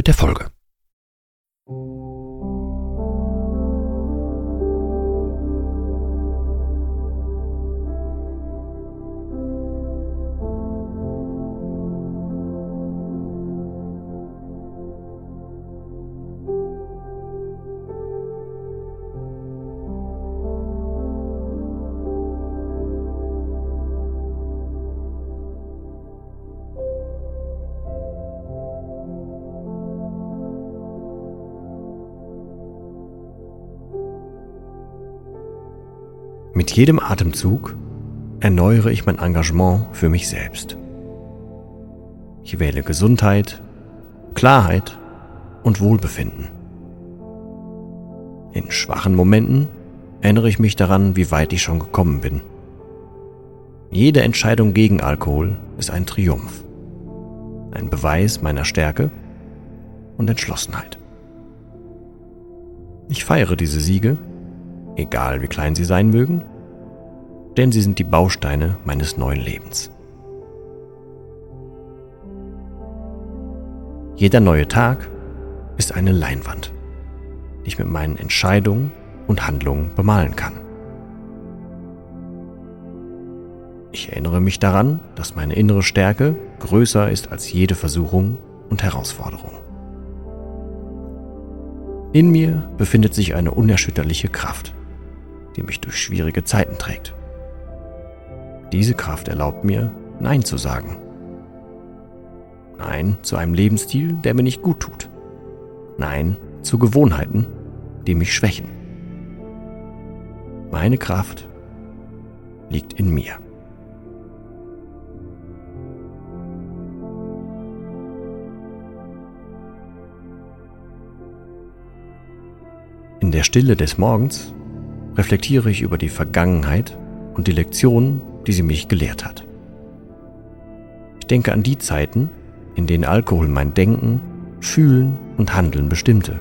mit der Folge. Mit jedem Atemzug erneuere ich mein Engagement für mich selbst. Ich wähle Gesundheit, Klarheit und Wohlbefinden. In schwachen Momenten erinnere ich mich daran, wie weit ich schon gekommen bin. Jede Entscheidung gegen Alkohol ist ein Triumph, ein Beweis meiner Stärke und Entschlossenheit. Ich feiere diese Siege egal wie klein sie sein mögen, denn sie sind die Bausteine meines neuen Lebens. Jeder neue Tag ist eine Leinwand, die ich mit meinen Entscheidungen und Handlungen bemalen kann. Ich erinnere mich daran, dass meine innere Stärke größer ist als jede Versuchung und Herausforderung. In mir befindet sich eine unerschütterliche Kraft, die mich durch schwierige Zeiten trägt. Diese Kraft erlaubt mir, Nein zu sagen. Nein zu einem Lebensstil, der mir nicht gut tut. Nein zu Gewohnheiten, die mich schwächen. Meine Kraft liegt in mir. In der Stille des Morgens reflektiere ich über die Vergangenheit und die Lektionen, die sie mich gelehrt hat. Ich denke an die Zeiten, in denen Alkohol mein Denken, Fühlen und Handeln bestimmte.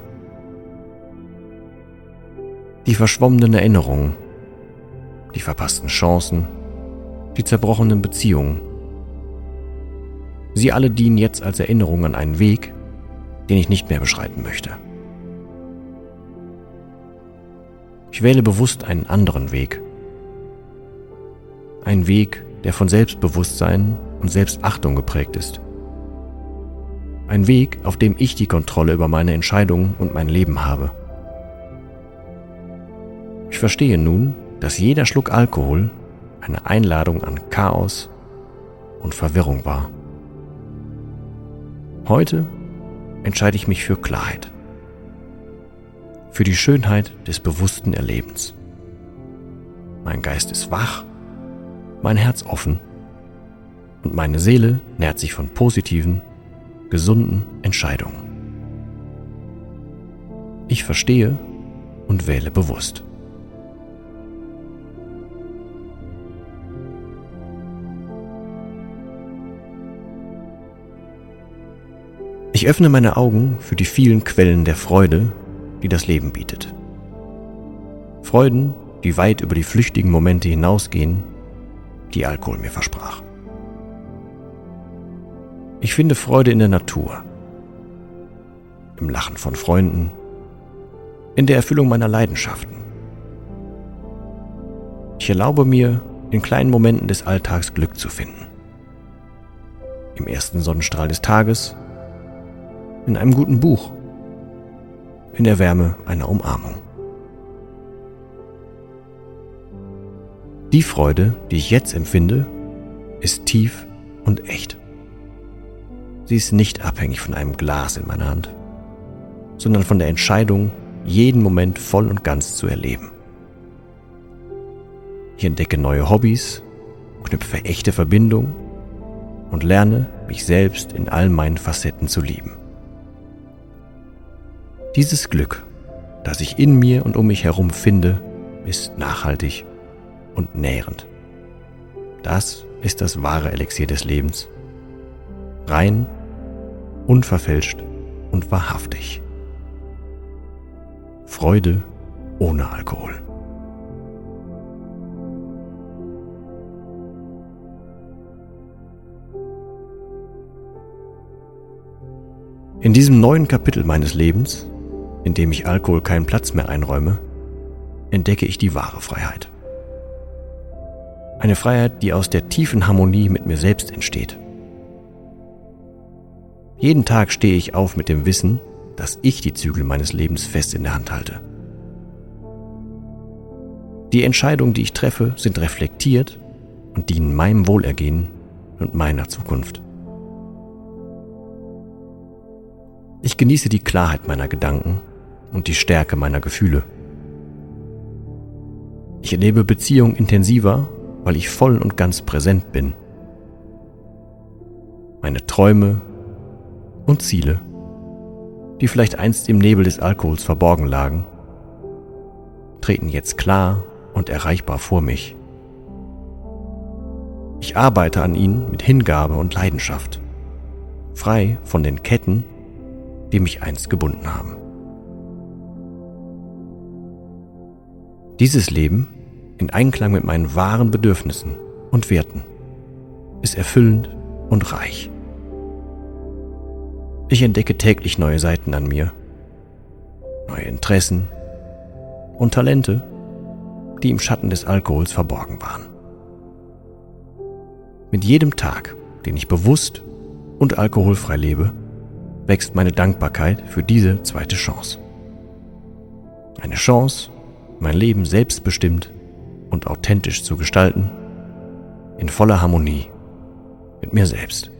Die verschwommenen Erinnerungen, die verpassten Chancen, die zerbrochenen Beziehungen. Sie alle dienen jetzt als Erinnerung an einen Weg, den ich nicht mehr beschreiten möchte. Ich wähle bewusst einen anderen Weg. Ein Weg, der von Selbstbewusstsein und Selbstachtung geprägt ist. Ein Weg, auf dem ich die Kontrolle über meine Entscheidungen und mein Leben habe. Ich verstehe nun, dass jeder Schluck Alkohol eine Einladung an Chaos und Verwirrung war. Heute entscheide ich mich für Klarheit für die Schönheit des bewussten Erlebens. Mein Geist ist wach, mein Herz offen und meine Seele nährt sich von positiven, gesunden Entscheidungen. Ich verstehe und wähle bewusst. Ich öffne meine Augen für die vielen Quellen der Freude, die das Leben bietet. Freuden, die weit über die flüchtigen Momente hinausgehen, die Alkohol mir versprach. Ich finde Freude in der Natur, im Lachen von Freunden, in der Erfüllung meiner Leidenschaften. Ich erlaube mir, in kleinen Momenten des Alltags Glück zu finden. Im ersten Sonnenstrahl des Tages, in einem guten Buch in der Wärme einer Umarmung. Die Freude, die ich jetzt empfinde, ist tief und echt. Sie ist nicht abhängig von einem Glas in meiner Hand, sondern von der Entscheidung, jeden Moment voll und ganz zu erleben. Ich entdecke neue Hobbys, knüpfe echte Verbindungen und lerne, mich selbst in all meinen Facetten zu lieben. Dieses Glück, das ich in mir und um mich herum finde, ist nachhaltig und nährend. Das ist das wahre Elixier des Lebens. Rein, unverfälscht und wahrhaftig. Freude ohne Alkohol. In diesem neuen Kapitel meines Lebens, in dem ich Alkohol keinen Platz mehr einräume, entdecke ich die wahre Freiheit. Eine Freiheit, die aus der tiefen Harmonie mit mir selbst entsteht. Jeden Tag stehe ich auf mit dem Wissen, dass ich die Zügel meines Lebens fest in der Hand halte. Die Entscheidungen, die ich treffe, sind reflektiert und dienen meinem Wohlergehen und meiner Zukunft. Ich genieße die Klarheit meiner Gedanken und die Stärke meiner Gefühle. Ich erlebe Beziehungen intensiver, weil ich voll und ganz präsent bin. Meine Träume und Ziele, die vielleicht einst im Nebel des Alkohols verborgen lagen, treten jetzt klar und erreichbar vor mich. Ich arbeite an ihnen mit Hingabe und Leidenschaft, frei von den Ketten, die mich einst gebunden haben. Dieses Leben, in Einklang mit meinen wahren Bedürfnissen und Werten, ist erfüllend und reich. Ich entdecke täglich neue Seiten an mir, neue Interessen und Talente, die im Schatten des Alkohols verborgen waren. Mit jedem Tag, den ich bewusst und alkoholfrei lebe, wächst meine Dankbarkeit für diese zweite Chance. Eine Chance, mein Leben selbstbestimmt und authentisch zu gestalten, in voller Harmonie mit mir selbst.